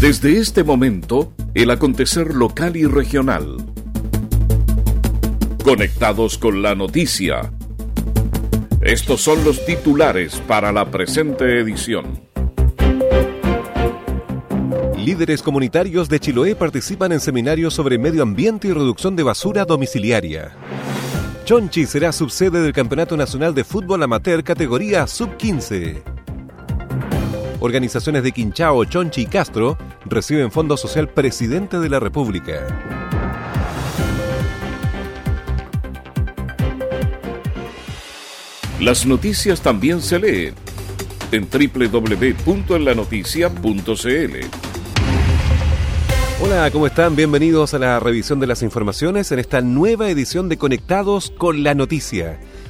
Desde este momento, el acontecer local y regional. Conectados con la noticia. Estos son los titulares para la presente edición. Líderes comunitarios de Chiloé participan en seminarios sobre medio ambiente y reducción de basura domiciliaria. Chonchi será subsede del Campeonato Nacional de Fútbol Amateur categoría Sub-15. Organizaciones de Quinchao, Chonchi y Castro reciben Fondo Social Presidente de la República. Las noticias también se leen en www.enlanoticia.cl. Hola, ¿cómo están? Bienvenidos a la revisión de las informaciones en esta nueva edición de Conectados con la Noticia.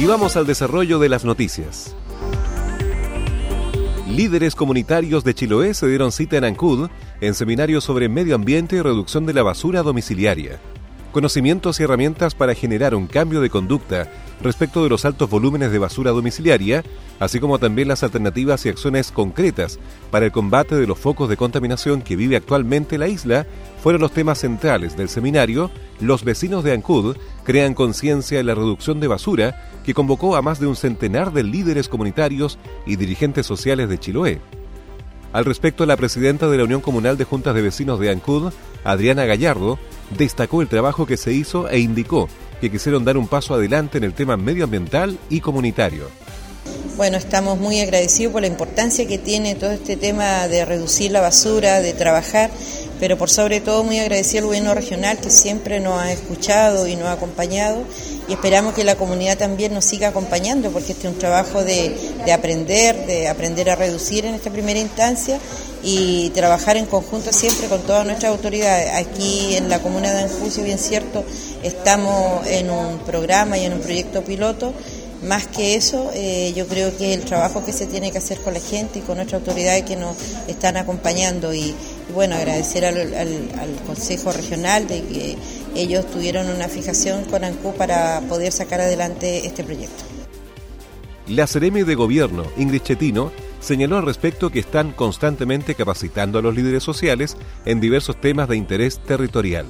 Y vamos al desarrollo de las noticias. Líderes comunitarios de Chiloé se dieron cita en Ancud en seminarios sobre medio ambiente y reducción de la basura domiciliaria. Conocimientos y herramientas para generar un cambio de conducta respecto de los altos volúmenes de basura domiciliaria, así como también las alternativas y acciones concretas para el combate de los focos de contaminación que vive actualmente la isla, fueron los temas centrales del seminario Los vecinos de Ancud crean conciencia en la reducción de basura, que convocó a más de un centenar de líderes comunitarios y dirigentes sociales de Chiloé. Al respecto, la presidenta de la Unión Comunal de Juntas de Vecinos de Ancud, Adriana Gallardo, destacó el trabajo que se hizo e indicó que quisieron dar un paso adelante en el tema medioambiental y comunitario. Bueno, estamos muy agradecidos por la importancia que tiene todo este tema de reducir la basura, de trabajar, pero por sobre todo muy agradecido al gobierno regional que siempre nos ha escuchado y nos ha acompañado y esperamos que la comunidad también nos siga acompañando porque este es un trabajo de, aprender, de aprender a reducir en esta primera instancia y trabajar en conjunto siempre con todas nuestras autoridades. Aquí en la comuna de Anjucio, bien cierto, estamos en un programa y en un proyecto piloto más que eso, eh, yo creo que el trabajo que se tiene que hacer con la gente y con nuestras autoridades que nos están acompañando y, bueno, agradecer al, Consejo Regional de que ellos tuvieron una fijación con ANCU para poder sacar adelante este proyecto. La Ceremi de Gobierno, Ingrid Chetino, señaló al respecto que están constantemente capacitando a los líderes sociales en diversos temas de interés territorial.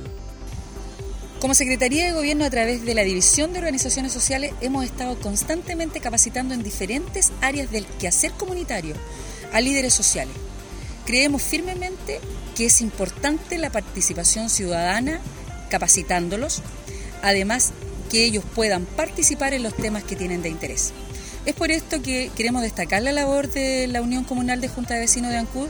Como Secretaría de Gobierno a través de la División de Organizaciones Sociales hemos estado constantemente capacitando en diferentes áreas del quehacer comunitario a líderes sociales. Creemos firmemente que es importante la participación ciudadana capacitándolos, además que ellos puedan participar en los temas que tienen de interés. Es por esto que queremos destacar la labor de la Unión Comunal de Junta de Vecinos de Ancud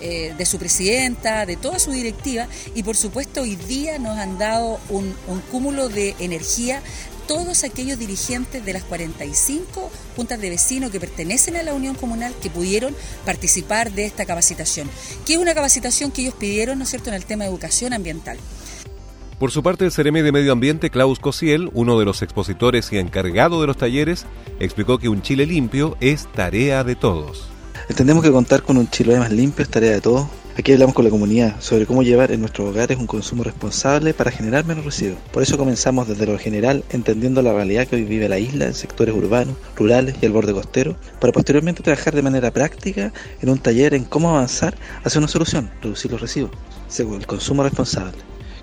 eh, de su presidenta, de toda su directiva y por supuesto hoy día nos han dado un, cúmulo de energía todos aquellos dirigentes de las 45 juntas de vecinos que pertenecen a la Unión Comunal que pudieron participar de esta capacitación, que es una capacitación que ellos pidieron, ¿no es cierto?, en el tema de educación ambiental. Por su parte, el Ceremi de Medio Ambiente, Klaus Cosiel, uno de los expositores y encargado de los talleres, explicó que un Chile limpio es tarea de todos. Entendemos que contar con un Chiloé más limpio es tarea de todos. Aquí hablamos con la comunidad sobre cómo llevar en nuestros hogares un consumo responsable para generar menos residuos. Por eso comenzamos desde lo general entendiendo la realidad que hoy vive la isla en sectores urbanos, rurales y el borde costero, para posteriormente trabajar de manera práctica en un taller en cómo avanzar hacia una solución, reducir los residuos, según el consumo responsable,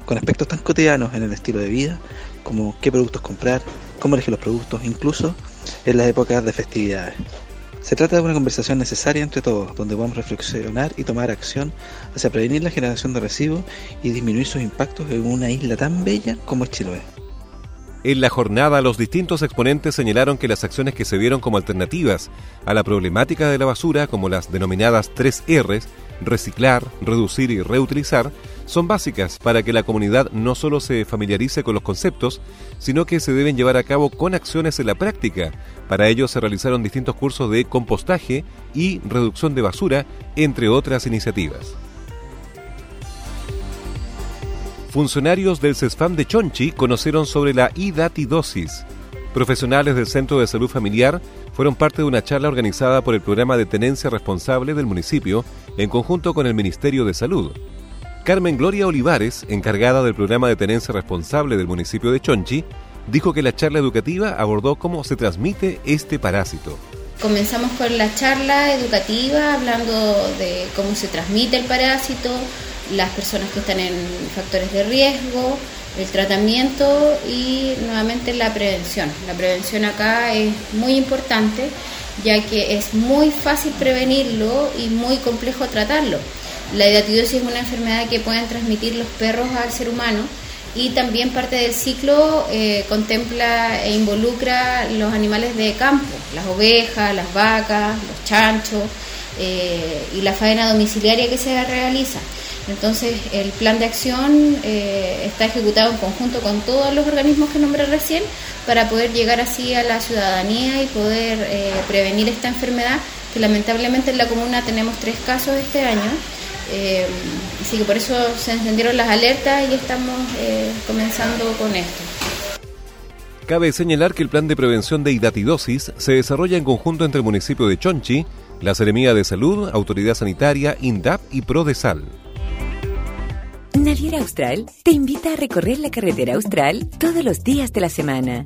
con aspectos tan cotidianos en el estilo de vida como qué productos comprar, cómo elegir los productos, incluso en las épocas de festividades. Se trata de una conversación necesaria entre todos, donde a reflexionar y tomar acción hacia prevenir la generación de residuos y disminuir sus impactos en una isla tan bella como es Chiloé. En la jornada, los distintos exponentes señalaron que las acciones que se vieron como alternativas a la problemática de la basura, como las denominadas 3 Rs, reciclar, reducir y reutilizar, son básicas para que la comunidad no solo se familiarice con los conceptos, sino que se deben llevar a cabo con acciones en la práctica. Para ello se realizaron distintos cursos de compostaje y reducción de basura, entre otras iniciativas. Funcionarios del CESFAM de Chonchi conocieron sobre la idatidosis. Profesionales del Centro de Salud Familiar fueron parte de una charla organizada por el programa de tenencia responsable del municipio en conjunto con el Ministerio de Salud. Carmen Gloria Olivares, encargada del programa de tenencia responsable del municipio de Chonchi, dijo que la charla educativa abordó cómo se transmite este parásito. Comenzamos con la charla educativa hablando de cómo se transmite el parásito, las personas que están en factores de riesgo, el tratamiento y nuevamente la prevención. La prevención acá es muy importante ya que es muy fácil prevenirlo y muy complejo tratarlo. La hidatidosis es una enfermedad que pueden transmitir los perros al ser humano y también parte del ciclo eh, contempla e involucra los animales de campo, las ovejas, las vacas, los chanchos eh, y la faena domiciliaria que se realiza. Entonces, el plan de acción eh, está ejecutado en conjunto con todos los organismos que nombré recién para poder llegar así a la ciudadanía y poder prevenir esta enfermedad, que lamentablemente en la comuna tenemos tres casos este año eh, así que por eso se encendieron las alertas y estamos eh, comenzando con esto. Cabe señalar que el plan de prevención de hidatidosis se desarrolla en conjunto entre el municipio de Chonchi, la Seremía de Salud, Autoridad Sanitaria, INDAP y PRODESAL. Naviera Austral te invita a recorrer la carretera austral todos los días de la semana.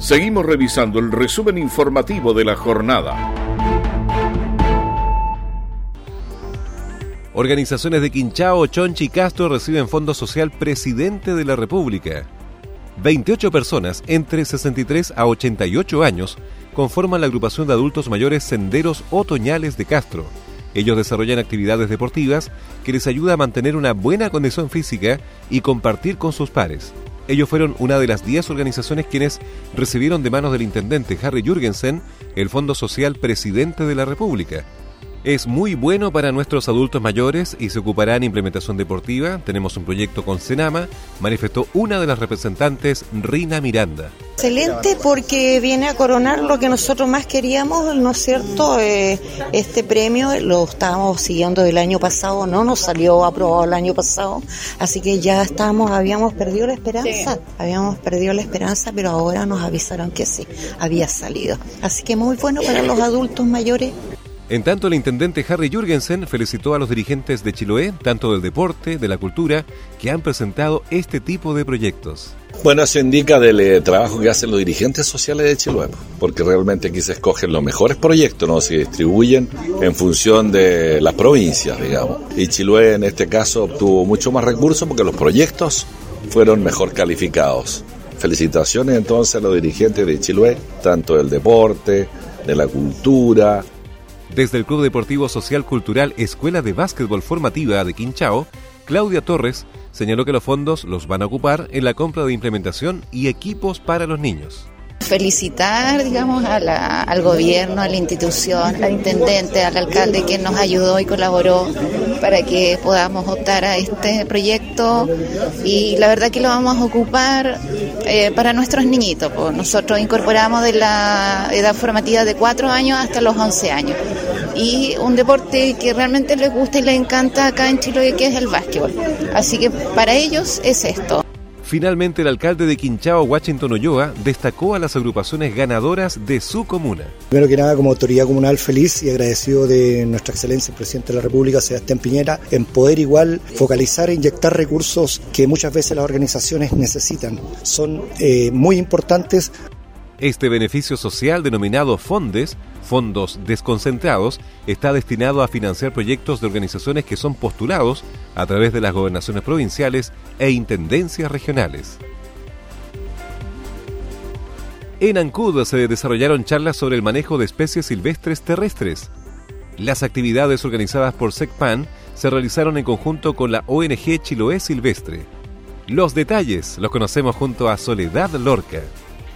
Seguimos revisando el resumen informativo de la jornada. Organizaciones de Quinchao, Chonchi y Castro reciben Fondo Social Presidente de la República. 28 personas entre 63 a 88 años conforman la agrupación de adultos mayores Senderos Otoñales de Castro. Ellos desarrollan actividades deportivas que les ayuda a mantener una buena condición física y compartir con sus pares. Ellos fueron una de las 10 organizaciones quienes recibieron de manos del intendente Harry Jürgensen el Fondo Social Presidente de la República. Es muy bueno para nuestros adultos mayores y se ocupará en implementación deportiva. Tenemos un proyecto con Senama, manifestó una de las representantes, Rina Miranda. Excelente porque viene a coronar lo que nosotros más queríamos, ¿no es cierto? Eh, este premio lo estábamos siguiendo el año pasado, no nos salió aprobado el año pasado, así que ya estábamos, habíamos perdido la esperanza, habíamos perdido la esperanza, pero ahora nos avisaron que sí, había salido. Así que muy bueno para los adultos mayores. En tanto, el intendente Harry Jürgensen felicitó a los dirigentes de Chiloé, tanto del deporte, de la cultura, que han presentado este tipo de proyectos. Bueno, eso indica del eh, trabajo que hacen los dirigentes sociales de Chiloé, porque realmente aquí se escogen los mejores proyectos, ¿no? Se distribuyen en función de las provincias, digamos. Y Chiloé en este caso obtuvo mucho más recursos porque los proyectos fueron mejor calificados. Felicitaciones entonces a los dirigentes de Chiloé, tanto del deporte, de la cultura, desde el Club Deportivo Social Cultural Escuela de Básquetbol Formativa de Quinchao, Claudia Torres señaló que los fondos los van a ocupar en la compra de implementación y equipos para los niños felicitar, digamos, al gobierno, a la institución, al intendente, al alcalde que nos ayudó y colaboró para que podamos optar a este proyecto y la verdad que lo vamos a ocupar eh, para nuestros niñitos. Pues nosotros incorporamos de la edad formativa de 4 años hasta los 11 años y un deporte que realmente les gusta y les encanta acá en Chile que es el básquetbol. Así que para ellos es esto. Finalmente, el alcalde de Quinchao, Washington Oyoa, destacó a las agrupaciones ganadoras de su comuna. Primero que nada, como autoridad comunal, feliz y agradecido de nuestra excelencia, el presidente de la República, Sebastián Piñera, en poder igual focalizar e inyectar recursos que muchas veces las organizaciones necesitan. Son eh, muy importantes. Este beneficio social denominado Fondes fondos desconcentrados está destinado a financiar proyectos de organizaciones que son postulados a través de las gobernaciones provinciales e intendencias regionales. En Ancud se desarrollaron charlas sobre el manejo de especies silvestres terrestres. Las actividades organizadas por SECPAN se realizaron en conjunto con la ONG Chiloé Silvestre. Los detalles los conocemos junto a Soledad Lorca.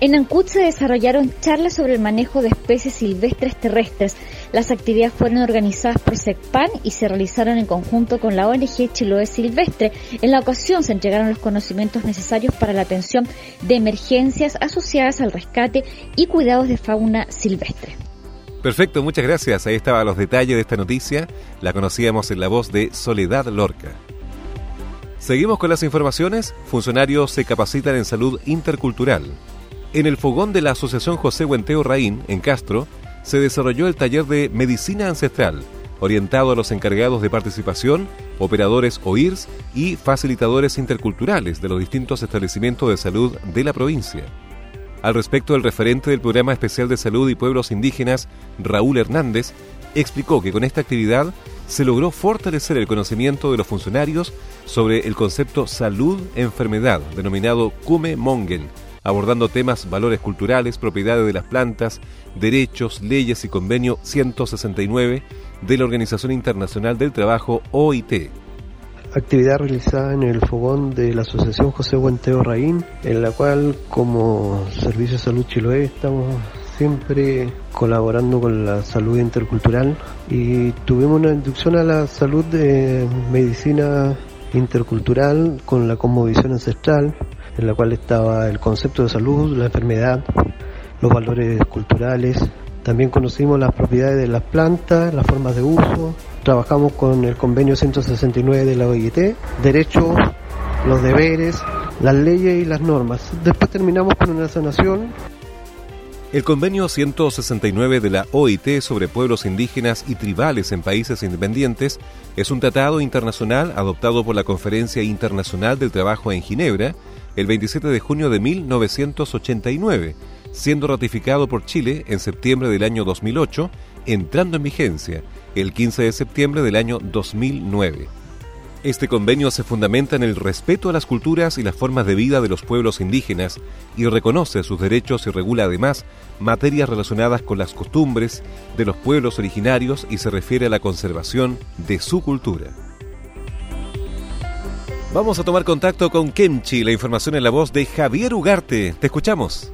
En Ancud se desarrollaron charlas sobre el manejo de especies silvestres terrestres. Las actividades fueron organizadas por SECPAN y se realizaron en conjunto con la ONG Chiloé Silvestre. En la ocasión se entregaron los conocimientos necesarios para la atención de emergencias asociadas al rescate y cuidados de fauna silvestre. Perfecto, muchas gracias. Ahí estaban los detalles de esta noticia. La conocíamos en la voz de Soledad Lorca. Seguimos con las informaciones. Funcionarios se capacitan en salud intercultural. En el fogón de la Asociación José Huenteo Raín, en Castro, se desarrolló el taller de Medicina Ancestral, orientado a los encargados de participación, operadores OIRS y facilitadores interculturales de los distintos establecimientos de salud de la provincia. Al respecto, el referente del Programa Especial de Salud y Pueblos Indígenas, Raúl Hernández, explicó que con esta actividad se logró fortalecer el conocimiento de los funcionarios sobre el concepto salud-enfermedad, denominado Kume Mongen, abordando temas, valores culturales, propiedades de las plantas, derechos, leyes y convenio 169 de la Organización Internacional del Trabajo OIT. Actividad realizada en el fogón de la Asociación José Buenteo Raín, en la cual como Servicio de Salud Chiloé estamos siempre colaborando con la salud intercultural y tuvimos una inducción a la salud de medicina intercultural con la cosmovisión ancestral en la cual estaba el concepto de salud, la enfermedad, los valores culturales. También conocimos las propiedades de las plantas, las formas de uso. Trabajamos con el convenio 169 de la OIT, derechos, los deberes, las leyes y las normas. Después terminamos con una sanación el convenio 169 de la OIT sobre pueblos indígenas y tribales en países independientes es un tratado internacional adoptado por la Conferencia Internacional del Trabajo en Ginebra el 27 de junio de 1989, siendo ratificado por Chile en septiembre del año 2008, entrando en vigencia el 15 de septiembre del año 2009. Este convenio se fundamenta en el respeto a las culturas y las formas de vida de los pueblos indígenas y reconoce sus derechos y regula además materias relacionadas con las costumbres de los pueblos originarios y se refiere a la conservación de su cultura. Vamos a tomar contacto con Kemchi, la información en la voz de Javier Ugarte. Te escuchamos.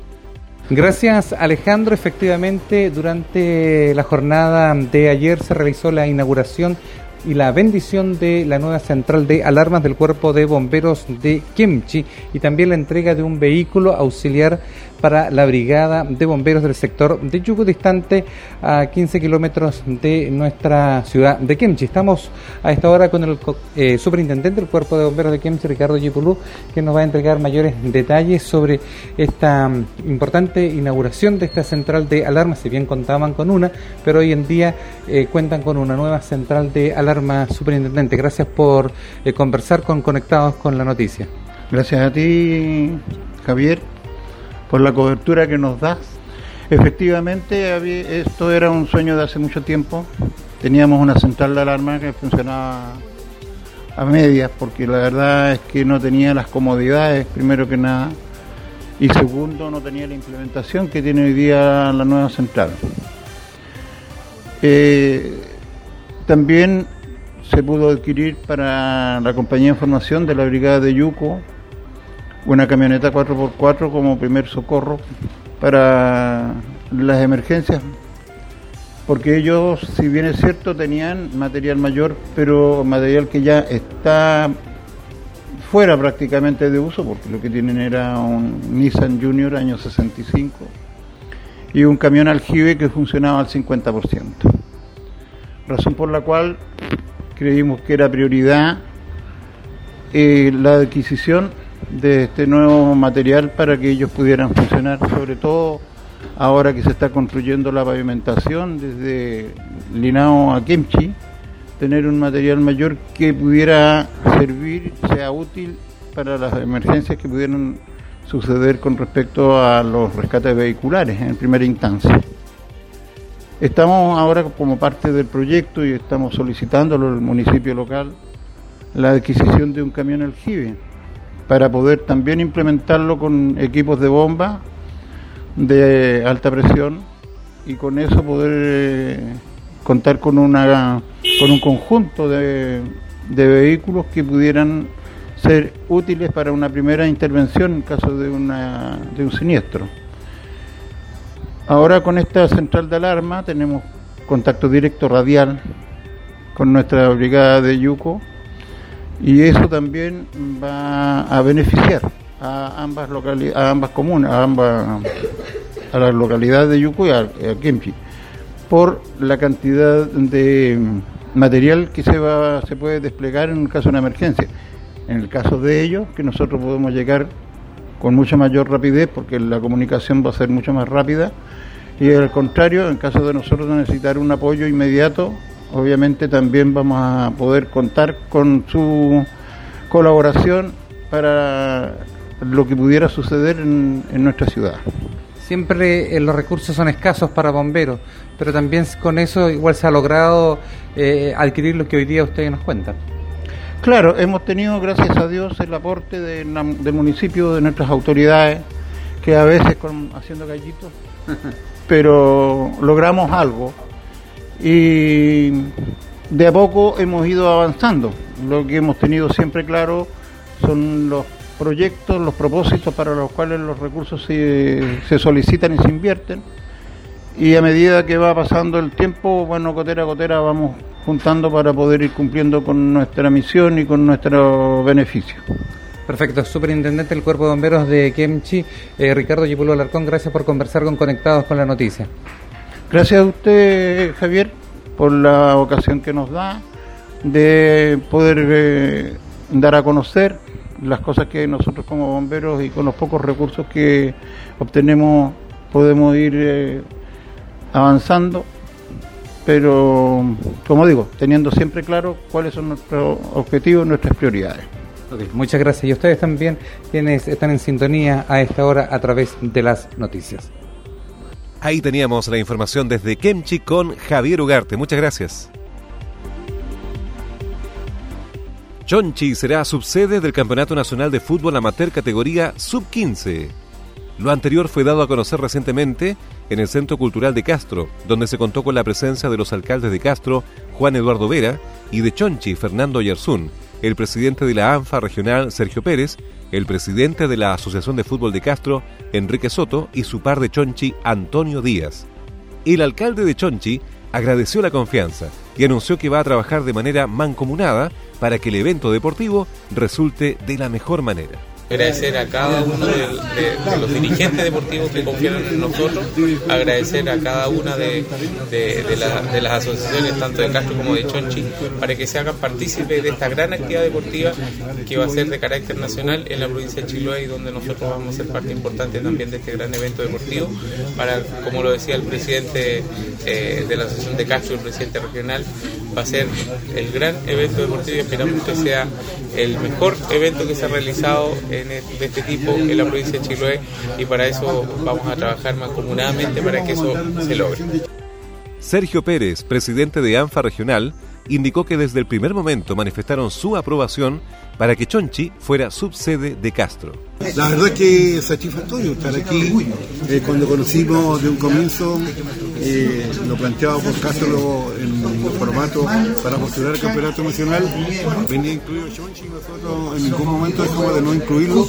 Gracias Alejandro. Efectivamente, durante la jornada de ayer se realizó la inauguración y la bendición de la nueva central de alarmas del Cuerpo de Bomberos de Kemchi y también la entrega de un vehículo auxiliar para la Brigada de Bomberos del sector de Yugo, distante a 15 kilómetros de nuestra ciudad de Kemchi. Estamos a esta hora con el eh, superintendente del Cuerpo de Bomberos de Kemchi, Ricardo Yipulú, que nos va a entregar mayores detalles sobre esta mm, importante inauguración de esta central de alarmas. Si bien contaban con una, pero hoy en día eh, cuentan con una nueva central de alarma superintendente. Gracias por eh, conversar con Conectados con la Noticia. Gracias a ti, Javier por la cobertura que nos das. Efectivamente, esto era un sueño de hace mucho tiempo. Teníamos una central de alarma que funcionaba a medias, porque la verdad es que no tenía las comodidades, primero que nada, y segundo, no tenía la implementación que tiene hoy día la nueva central. Eh, también se pudo adquirir para la compañía de información de la brigada de Yuco una camioneta 4x4 como primer socorro para las emergencias, porque ellos, si bien es cierto, tenían material mayor, pero material que ya está fuera prácticamente de uso, porque lo que tienen era un Nissan Junior año 65 y un camión aljibe que funcionaba al 50%. Razón por la cual creímos que era prioridad eh, la adquisición de este nuevo material para que ellos pudieran funcionar, sobre todo ahora que se está construyendo la pavimentación desde Linao a Kemchi, tener un material mayor que pudiera servir, sea útil para las emergencias que pudieran suceder con respecto a los rescates vehiculares en primera instancia. Estamos ahora como parte del proyecto y estamos solicitándolo al municipio local la adquisición de un camión aljibe para poder también implementarlo con equipos de bomba de alta presión y con eso poder eh, contar con una con un conjunto de, de vehículos que pudieran ser útiles para una primera intervención en caso de, una, de un siniestro. Ahora con esta central de alarma tenemos contacto directo radial con nuestra brigada de Yuco y eso también va a beneficiar a ambas a ambas comunas, a ambas a las localidades de Yuco y a, a por la cantidad de material que se va se puede desplegar en caso de una emergencia. En el caso de ellos, que nosotros podemos llegar con mucha mayor rapidez porque la comunicación va a ser mucho más rápida y al contrario, en caso de nosotros necesitar un apoyo inmediato, obviamente también vamos a poder contar con su colaboración para lo que pudiera suceder en, nuestra ciudad. Siempre eh, los recursos son escasos para bomberos, pero también con eso igual se ha logrado eh, adquirir lo que hoy día ustedes nos cuentan. Claro, hemos tenido, gracias a Dios, el aporte del municipio, de nuestras autoridades, que a veces con, haciendo gallitos, pero logramos algo. Y de a poco hemos ido avanzando. Lo que hemos tenido siempre claro son los proyectos, los propósitos para los cuales los recursos se, se solicitan y se invierten. Y a medida que va pasando el tiempo, bueno, gotera a gotera vamos juntando para poder ir cumpliendo con nuestra misión y con nuestro beneficio. Perfecto, superintendente del Cuerpo de Bomberos de Kemchi, eh, Ricardo Yipulo Alarcón, gracias por conversar con Conectados con la Noticia. Gracias a usted, Javier, por la ocasión que nos da de poder eh, dar a conocer las cosas que nosotros como bomberos y con los pocos recursos que obtenemos podemos ir eh, avanzando pero como digo, teniendo siempre claro cuáles son nuestros objetivos, nuestras prioridades. muchas gracias. Y ustedes también, quienes están en sintonía a esta hora a través de las noticias. Ahí teníamos la información desde Kemchi con Javier Ugarte. Muchas gracias. Chonchi será subsede del Campeonato Nacional de Fútbol Amateur categoría Sub-15. Lo anterior fue dado a conocer recientemente en el Centro Cultural de Castro, donde se contó con la presencia de los alcaldes de Castro, Juan Eduardo Vera, y de Chonchi, Fernando Yerzún, el presidente de la ANFA regional, Sergio Pérez, el presidente de la Asociación de Fútbol de Castro, Enrique Soto, y su par de Chonchi, Antonio Díaz. El alcalde de Chonchi agradeció la confianza y anunció que va a trabajar de manera mancomunada para que el evento deportivo resulte de la mejor manera agradecer a cada uno de, los dirigentes deportivos que confiaron en nosotros, agradecer a cada una de, las asociaciones, tanto de Castro como de Chonchi, para que se hagan partícipes de esta gran actividad deportiva que va a ser de carácter nacional en la provincia de Chiloé y donde nosotros vamos a ser parte importante también de este gran evento deportivo, para, como lo decía el presidente eh, de la Asociación de Castro, el presidente regional, va a ser el gran evento deportivo y esperamos que sea el mejor evento que se ha realizado de este tipo en la provincia de Chiloé y para eso vamos a trabajar mancomunadamente para que eso se logre. Sergio Pérez, presidente de ANFA Regional, indicó que desde el primer momento manifestaron su aprobación para que Chonchi fuera subsede de Castro. La verdad es que es satisfactorio estar aquí. Eh, cuando conocimos de un comienzo eh, lo planteado por Castro en el formato para postular el campeonato nacional, venía incluido Chonchi nosotros en ningún momento dejamos de no incluirlo.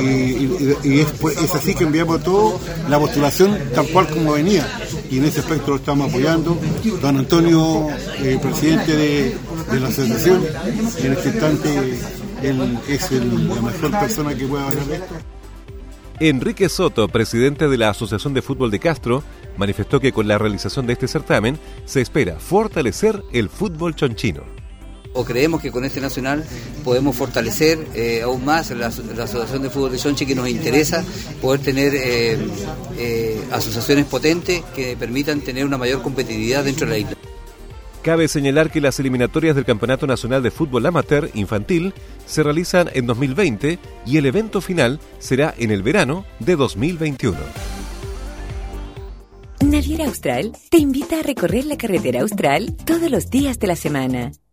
y, es, así que enviamos todo la postulación tal cual como venía. Y en ese aspecto lo estamos apoyando. Don Antonio, eh, presidente de, la asociación, en este instante él es la mejor persona que pueda hablar esto. Enrique Soto, presidente de la Asociación de Fútbol de Castro, manifestó que con la realización de este certamen se espera fortalecer el fútbol chonchino. O creemos que con este nacional podemos fortalecer eh, aún más la, Asociación de Fútbol de Chonchi que nos interesa poder tener eh, eh, asociaciones potentes que permitan tener una mayor competitividad dentro de la isla. Cabe señalar que las eliminatorias del Campeonato Nacional de Fútbol Amateur Infantil se realizan en 2020 y el evento final será en el verano de 2021. Naviera Austral te invita a recorrer la carretera austral todos los días de la semana.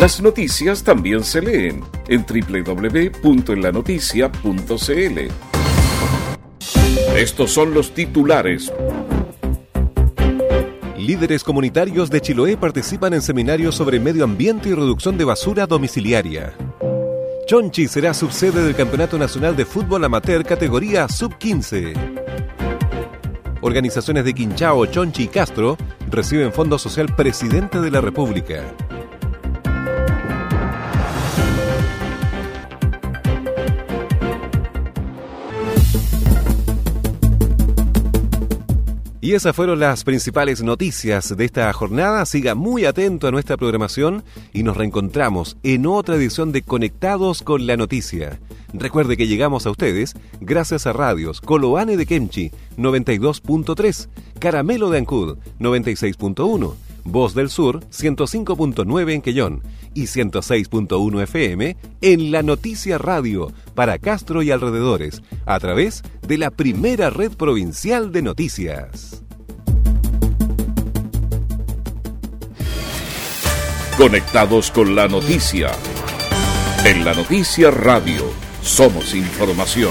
Las noticias también se leen en www.enlanoticia.cl. Estos son los titulares. Líderes comunitarios de Chiloé participan en seminarios sobre medio ambiente y reducción de basura domiciliaria. Chonchi será subsede del Campeonato Nacional de Fútbol Amateur categoría Sub-15. Organizaciones de Quinchao, Chonchi y Castro reciben Fondo Social Presidente de la República. Y esas fueron las principales noticias de esta jornada. Siga muy atento a nuestra programación y nos reencontramos en otra edición de Conectados con la Noticia. Recuerde que llegamos a ustedes gracias a radios Coloane de Kemchi 92.3, Caramelo de Ancud 96.1, Voz del Sur 105.9 en Quellón y 106.1 FM en La Noticia Radio para Castro y alrededores a través de la primera red provincial de noticias. Conectados con la noticia. En La Noticia Radio somos información.